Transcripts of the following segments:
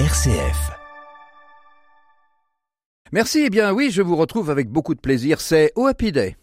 RCF. Merci, eh bien oui, je vous retrouve avec beaucoup de plaisir, c'est au Day.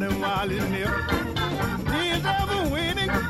running wild in there. He's ever winning.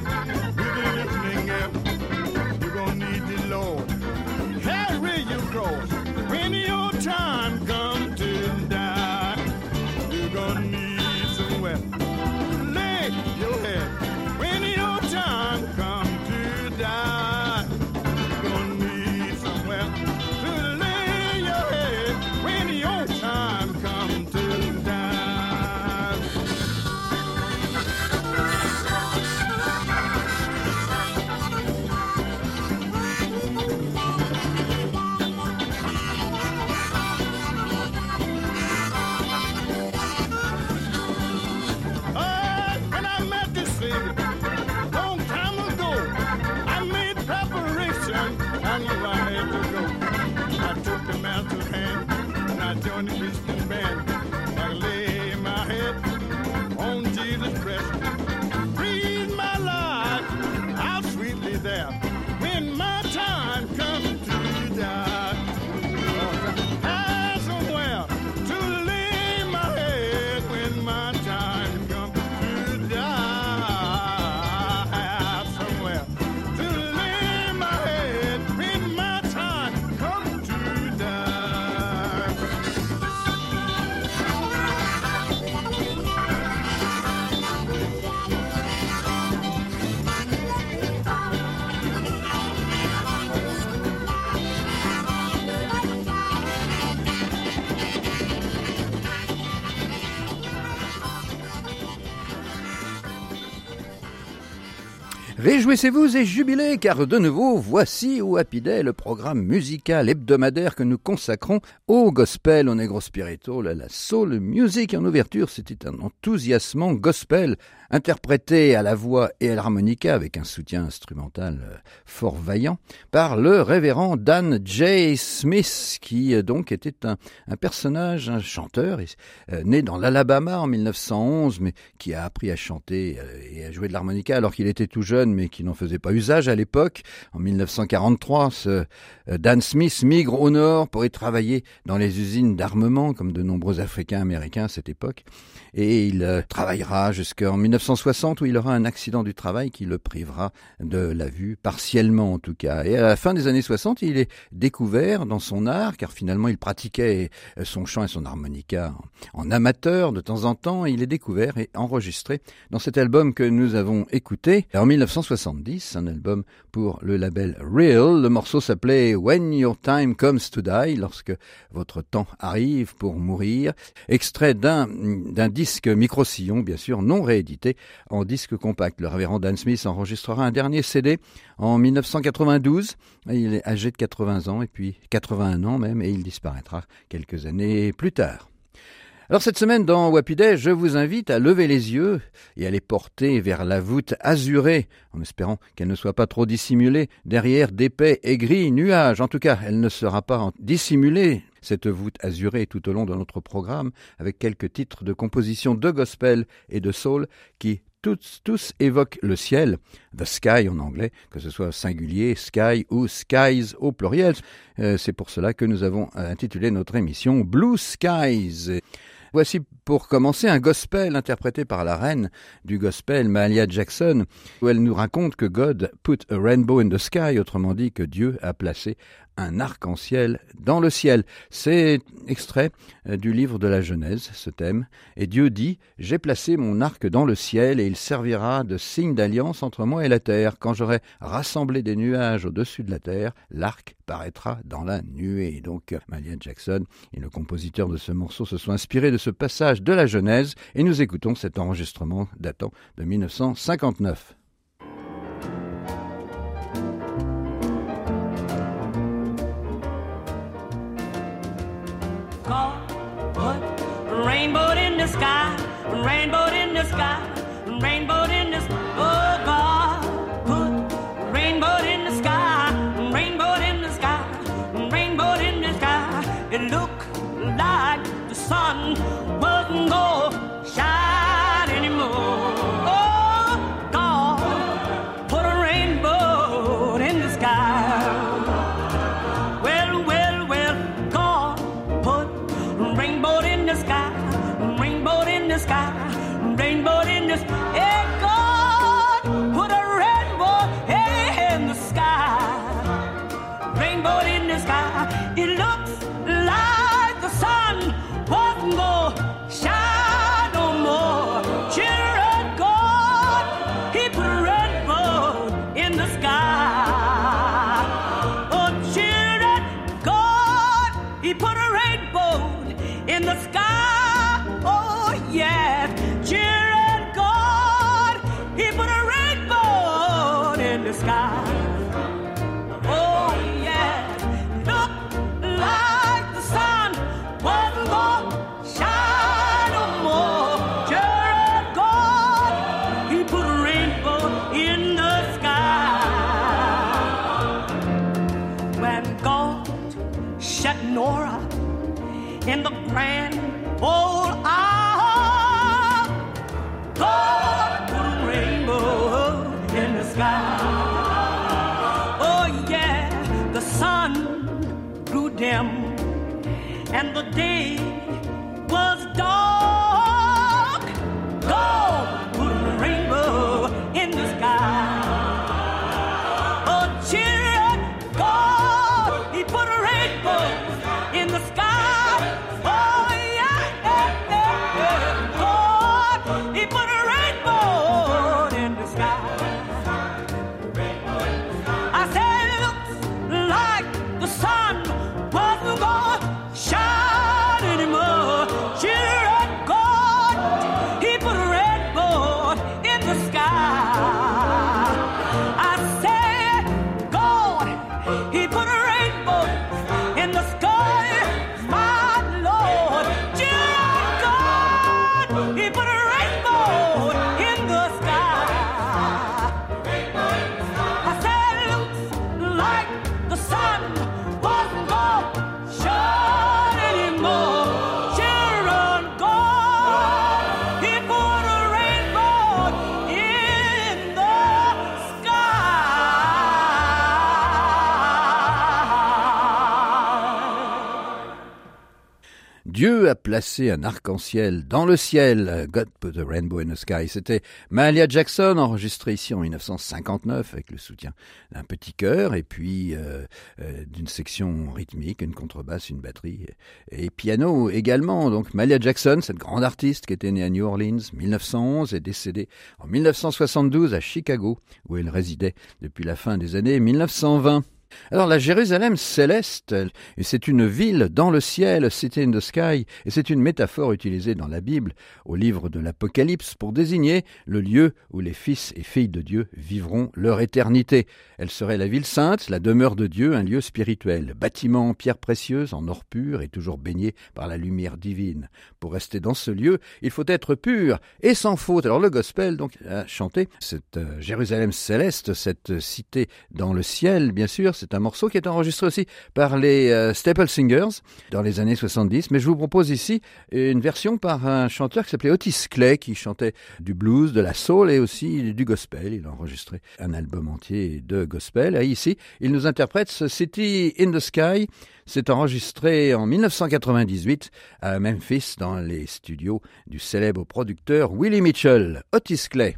Réjouissez-vous et jubilez, car de nouveau, voici au Happy Day le programme musical hebdomadaire que nous consacrons au gospel, au negro spiritual, à la soul music. En ouverture, c'était un enthousiasmant gospel interprété à la voix et à l'harmonica avec un soutien instrumental euh, fort vaillant par le révérend Dan J. Smith, qui euh, donc était un, personnage, un chanteur, euh, né dans l'Alabama en 1911, mais qui a appris à chanter et à jouer de l'harmonica alors qu'il était tout jeune, mais qui n'en faisait pas usage à l'époque. En 1943, ce euh, Dan Smith migre au nord pour y travailler dans les usines d'armement, comme de nombreux Africains américains à cette époque. Et il euh, travaillera jusqu'en 1960 où il aura un accident du travail qui le privera de la vue, partiellement en tout cas. Et à la fin des années 60, il est découvert dans son art, car finalement il pratiquait euh, son chant et son harmonica en, amateur de temps en temps. Il est découvert et enregistré dans cet album que nous avons écouté en 1970, un album pour le label Real. Le morceau s'appelait When Your Time Comes to Die, lorsque votre temps arrive pour mourir. Extrait d'un d'un disque micro-sillon, bien sûr, non réédité en disque compact. Le révérend Dan Smith enregistrera un dernier CD en 1992. Il est âgé de 80 ans et puis 81 ans même et il disparaîtra quelques années plus tard. Alors cette semaine dans Wapiday, je vous invite à lever les yeux et à les porter vers la voûte azurée, en espérant qu'elle ne soit pas trop dissimulée derrière d'épais et gris nuages. En tout cas, elle ne sera pas dissimulée, cette voûte azurée, tout au long de notre programme, avec quelques titres de composition de gospel et de soul qui tous, tous évoquent le ciel, the sky en anglais, que ce soit singulier, sky ou skies au pluriel. Euh, C'est pour cela que nous avons intitulé notre émission Blue Skies. Voici pour commencer un gospel interprété par la reine du gospel, Mahalia Jackson, où elle nous raconte que God put a rainbow in the sky, autrement dit que Dieu a placé un arc-en-ciel dans le ciel. C'est extrait euh, du livre de la Genèse, ce thème. Et Dieu dit, J'ai placé mon arc dans le ciel et il servira de signe d'alliance entre moi et la terre. Quand j'aurai rassemblé des nuages au-dessus de la terre, l'arc paraîtra dans la nuée. Donc, Malia Jackson et le compositeur de ce morceau se sont inspirés de ce passage de la Genèse et nous écoutons cet enregistrement datant de 1959. Rainbow in the sky, rainbow in the sky, rainbow in the sky. Oh Dieu a placé un arc-en-ciel dans le ciel. God put a rainbow in the sky. C'était Mahalia Jackson, enregistré ici en 1959 avec le soutien d'un petit chœur et puis euh, euh, d'une section rythmique, une contrebasse, une batterie et piano également. Donc Mahalia Jackson, cette grande artiste qui était née à New Orleans 1911 et décédée en 1972 à Chicago où elle résidait depuis la fin des années 1920. Alors la Jérusalem céleste, c'est une ville dans le ciel, city in the sky, et c'est une métaphore utilisée dans la Bible, au livre de l'Apocalypse, pour désigner le lieu où les fils et filles de Dieu vivront leur éternité. Elle serait la ville sainte, la demeure de Dieu, un lieu spirituel, bâtiment en pierre précieuse, en or pur et toujours baigné par la lumière divine. Pour rester dans ce lieu, il faut être pur et sans faute. Alors le gospel donc a chanté cette euh, Jérusalem céleste, cette cité dans le ciel, bien sûr, C'est un morceau qui est enregistré aussi par les euh, Staple Singers dans les années 70. Mais je vous propose ici une version par un chanteur qui s'appelait Otis Clay, qui chantait du blues, de la soul et aussi du gospel. Il a enregistré un album entier de gospel. Et ici, il nous interprète ce City in the Sky. C'est enregistré en 1998 à Memphis dans les studios du célèbre producteur Willie Mitchell. Otis Clay.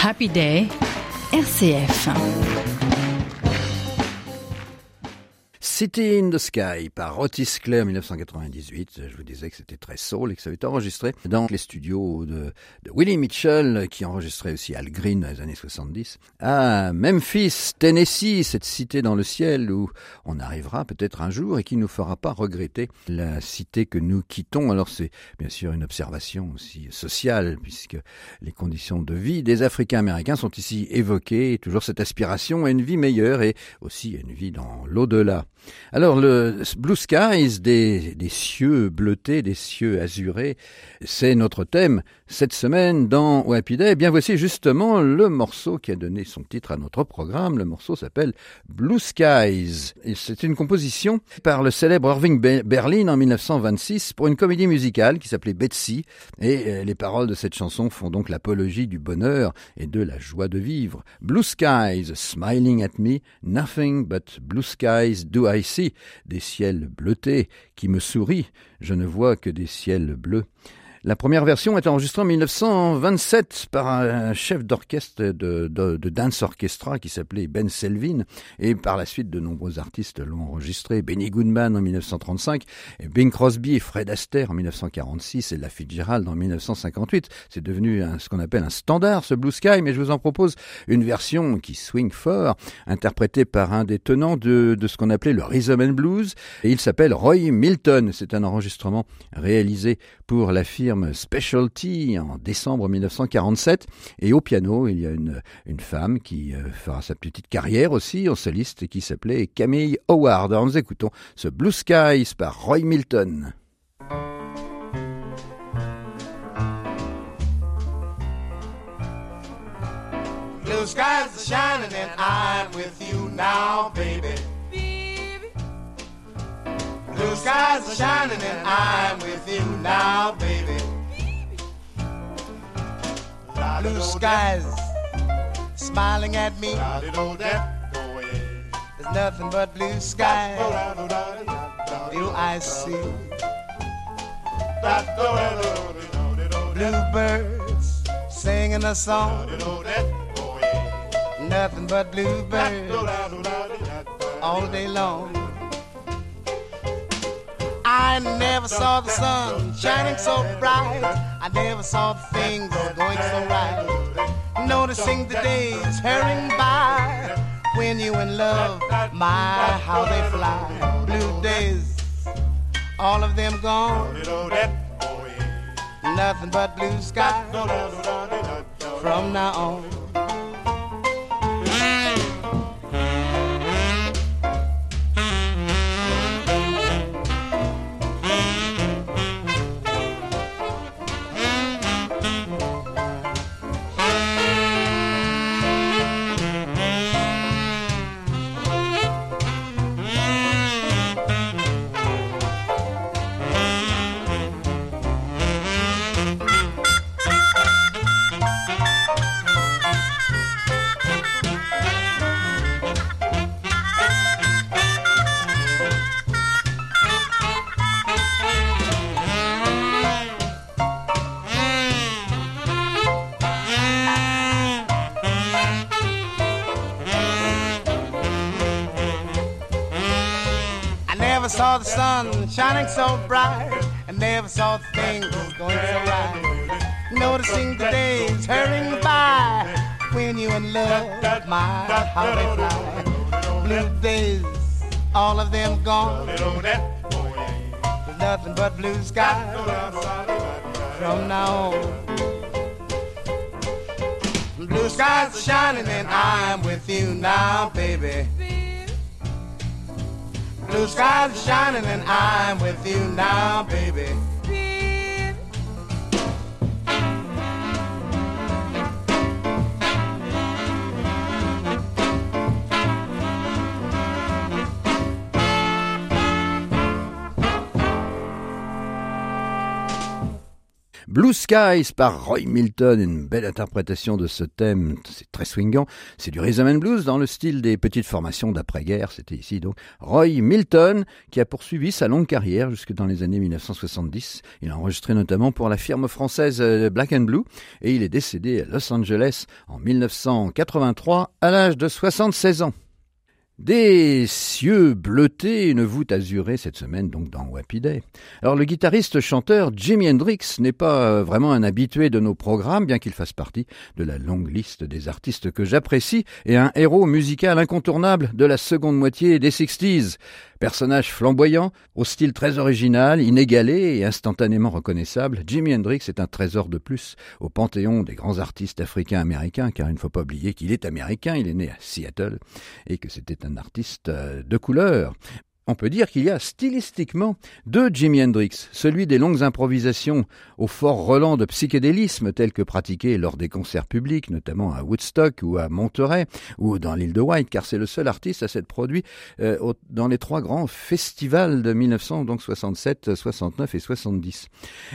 Happy Day, RCF. City in the Sky par Otis Clay en 1998. Je vous disais que c'était très soul et que ça avait été enregistré dans les studios de, de Willie Mitchell, qui enregistrait aussi Al Green dans les années 70, à Memphis, Tennessee, cette cité dans le ciel où on arrivera peut-être un jour et qui nous fera pas regretter la cité que nous quittons. Alors c'est bien sûr une observation aussi sociale puisque les conditions de vie des Africains américains sont ici évoquées, toujours cette aspiration à une vie meilleure et aussi à une vie dans l'au-delà. Alors le Blue Skies, des, des cieux bleutés, des cieux azurés, c'est notre thème cette semaine dans Happy Day. Eh bien voici justement le morceau qui a donné son titre à notre programme. Le morceau s'appelle Blue Skies. C'est une composition par le célèbre Irving Berlin en 1926 pour une comédie musicale qui s'appelait Betsy. Et euh, les paroles de cette chanson font donc l'apologie du bonheur et de la joie de vivre. Blue Skies, smiling at me, nothing but blue skies do I see. Des ciels bleutés qui me sourient, je ne vois que des ciels bleus. La première version est enregistrée en 1927 par un chef d'orchestre de, dance orchestra qui s'appelait Ben Selvin et par la suite de nombreux artistes l'ont enregistré. Benny Goodman en 1935, et Bing Crosby Fred Astaire en 1946 et La Fitzgerald en 1958. C'est devenu ce qu'on appelle un standard ce Blue Sky, mais je vous en propose une version qui swing fort, interprétée par un des tenants de, ce qu'on appelait le rhythm and blues et il s'appelle Roy Milton. C'est un enregistrement réalisé pour la Specialty en décembre 1947. Et au piano, il y a une, une femme qui euh, fera sa petite carrière aussi en soliste qui s'appelait Camille Howard. Alors nous écoutons ce Blue Skies par Roy Milton. Blue skies are shining and I'm with you now, baby. Blue skies are shining and I'm with you now, baby. Blue skies smiling at me. There's nothing but blue skies. Do I see? Bluebirds singing a song. Nothing but bluebirds all day long. I never saw the sun shining so bright. I never saw things going so right. Noticing the days hurrying by. When you in love, my how they fly. Blue days, all of them gone. Nothing but blue skies from now on. The sun shining so bright. and never saw things going so right. Noticing the days hurrying by. When you in love, my how they fly. Blue days, all of them gone. There's nothing but blue skies from now on. Blue skies are shining and I'm with you now, baby. Blue are shining and I'm with you now, baby. Blue Skies par Roy Milton, une belle interprétation de ce thème, c'est très swingant, c'est du rhythm and blues dans le style des petites formations d'après-guerre, c'était ici donc Roy Milton qui a poursuivi sa longue carrière jusque dans les années 1970, il a enregistré notamment pour la firme française euh, Black and Blue. Et il est décédé à Los Angeles en 1983 à l'âge de 76 ans. Des cieux bleutés, une voûte azurée cette semaine donc dans Wappy Day. Alors le guitariste-chanteur Jimi Hendrix n'est pas euh, vraiment un habitué de nos programmes, bien qu'il fasse partie de la longue liste des artistes que j'apprécie et un héros musical incontournable de la seconde moitié des 60s. Personnage flamboyant, au style très original, inégalé et instantanément reconnaissable, Jimi Hendrix est un trésor de plus au panthéon des grands artistes africains-américains, car il ne faut pas oublier qu'il est américain, il est né à Seattle, et que c'était un artiste euh, de couleur. On peut dire qu'il y a stylistiquement deux Jimi Hendrix, celui des longues improvisations au fort relent de psychédélisme tel que pratiqué lors des concerts publics, notamment à Woodstock ou à Monterey ou dans l'île de White, car c'est le seul artiste à s'être produit euh, dans les trois grands festivals de 1967, 69 et 70.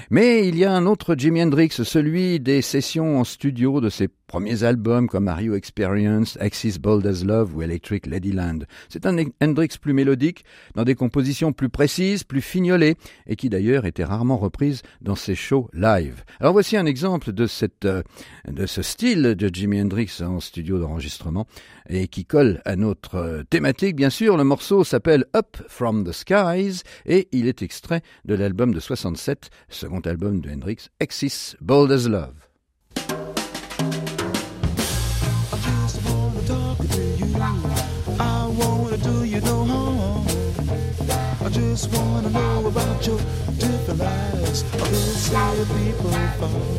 Mais il y a un autre Jimi Hendrix, celui des sessions en studio de ses premiers albums comme You Experience, Axis Bold as Love ou Electric Ladyland. C'est un Hendrix plus mélodique, dans des compositions plus précises, plus fignolées, et qui d'ailleurs était rarement reprise dans ses shows live. Alors voici un exemple de, cette, euh, de ce style de Jimi Hendrix en studio d'enregistrement, et qui colle à notre euh, thématique, bien sûr. Le morceau s'appelle Up From the Skies, et il est extrait de l'album de 67, second album de Hendrix, Axis Bold as Love. Fall.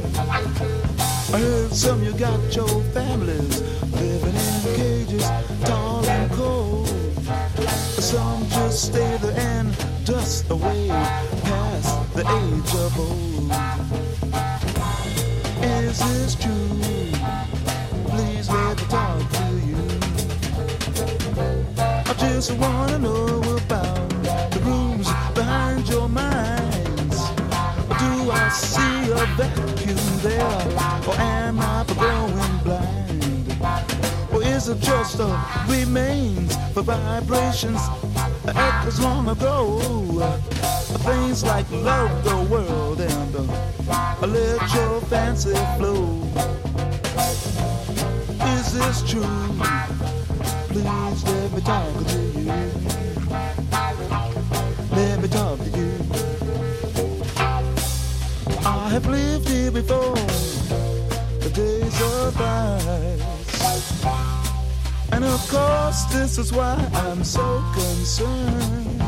I heard some you got your families living in cages, tall and cold. Some just stay there and dust away past the age of old. Is this true? Please let me talk to you. I just wanna know about the rooms behind your minds? Do I see a vacuum there? Or am I growing blind? Or is it just a remains for vibrations echoes long ago? Things like love the world and uh, let your fancy flow. Is this true? Please let me talk to you I have lived here before, the days of ice. And of course, this is why I'm so concerned.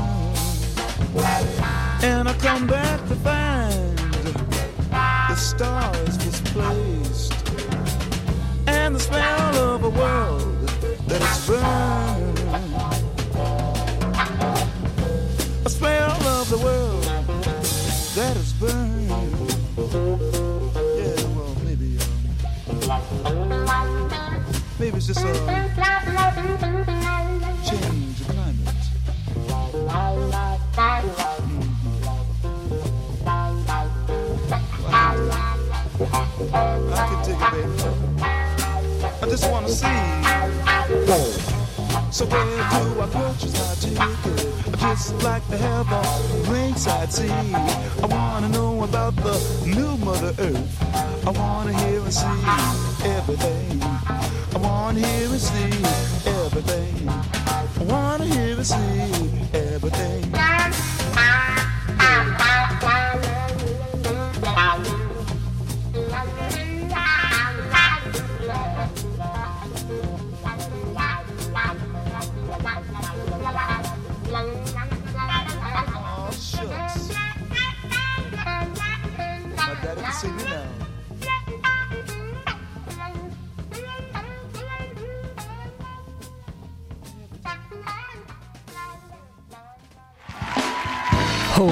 And I come back to find the stars displaced and the smell of a world that is burned. A uh, change of climate. Mm-hmm. I can take it, baby. I just wanna see. So where do I purchase my ticket? Just like to have a ringside seat. I wanna know about the new Mother Earth. I wanna hear and see everything. Wanna hear and see everything. I wanna hear and see everything.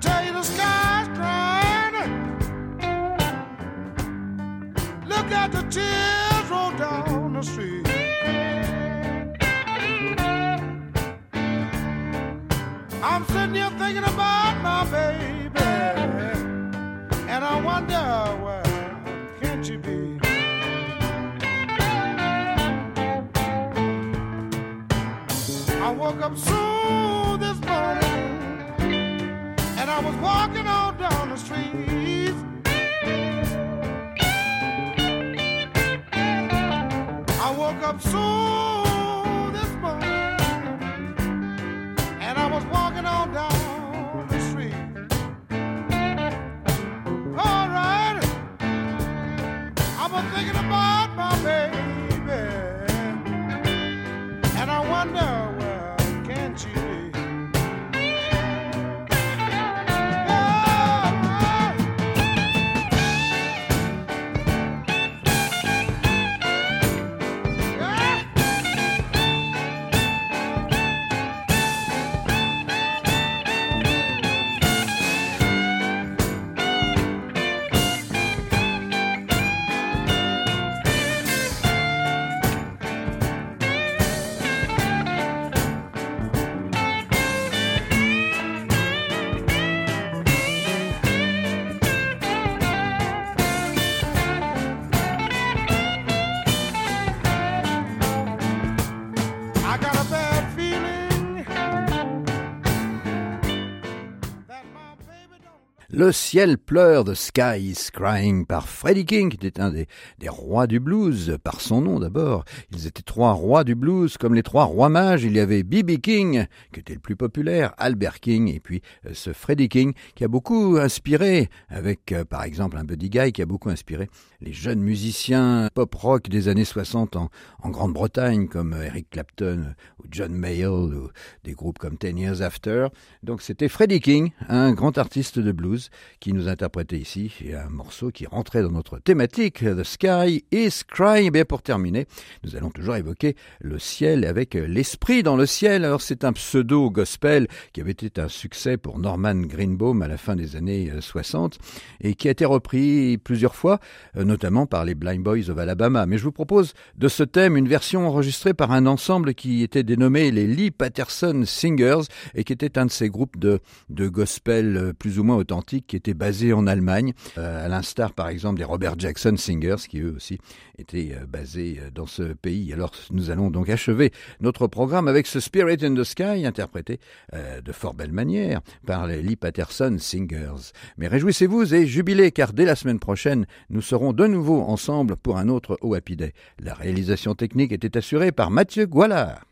tell you the sky's crying. Look at the tears roll down the street. I'm sitting here thinking about my baby, and I wonder can't you be? I woke up soon. I was walking on down the street. I woke up soon. Le ciel pleure, The Sky is Crying par Freddie King, qui était un des, rois du blues, par son nom d'abord. Ils étaient trois rois du blues, comme les trois rois mages. Il y avait B.B. King, qui était le plus populaire, Albert King, et puis euh, ce Freddie King, qui a beaucoup inspiré, avec euh, par exemple un Buddy Guy, qui a beaucoup inspiré les jeunes musiciens pop-rock des années 60 en, en Grande-Bretagne, comme euh, Eric Clapton ou John Mayall, ou des groupes comme Ten Years After. Donc c'était Freddie King, un grand artiste de blues qui nous interprétait ici et un morceau qui rentrait dans notre thématique The Sky is Crying. Et bien pour terminer, nous allons toujours évoquer le ciel avec l'esprit dans le ciel. Alors c'est un pseudo gospel qui avait été un succès pour Norman Greenbaum à la fin des années 60 euh, et qui a été repris plusieurs fois, euh, notamment par les Blind Boys of Alabama. Mais je vous propose de ce thème une version enregistrée par un ensemble qui était dénommé les Lee Patterson Singers et qui était un de ces groupes de, de gospel euh, plus ou moins authentiques qui était basé en Allemagne, euh, à l'instar par exemple des Robert Jackson Singers, qui eux aussi étaient euh, basés euh, dans ce pays. Alors nous allons donc achever notre programme avec ce Spirit in the Sky, interprété de fort belle manière par les Lee Patterson Singers. Mais réjouissez-vous et jubilez, car dès la semaine prochaine, nous serons de nouveau ensemble pour un autre Happy Day. La réalisation technique était assurée par Mathieu Goualard.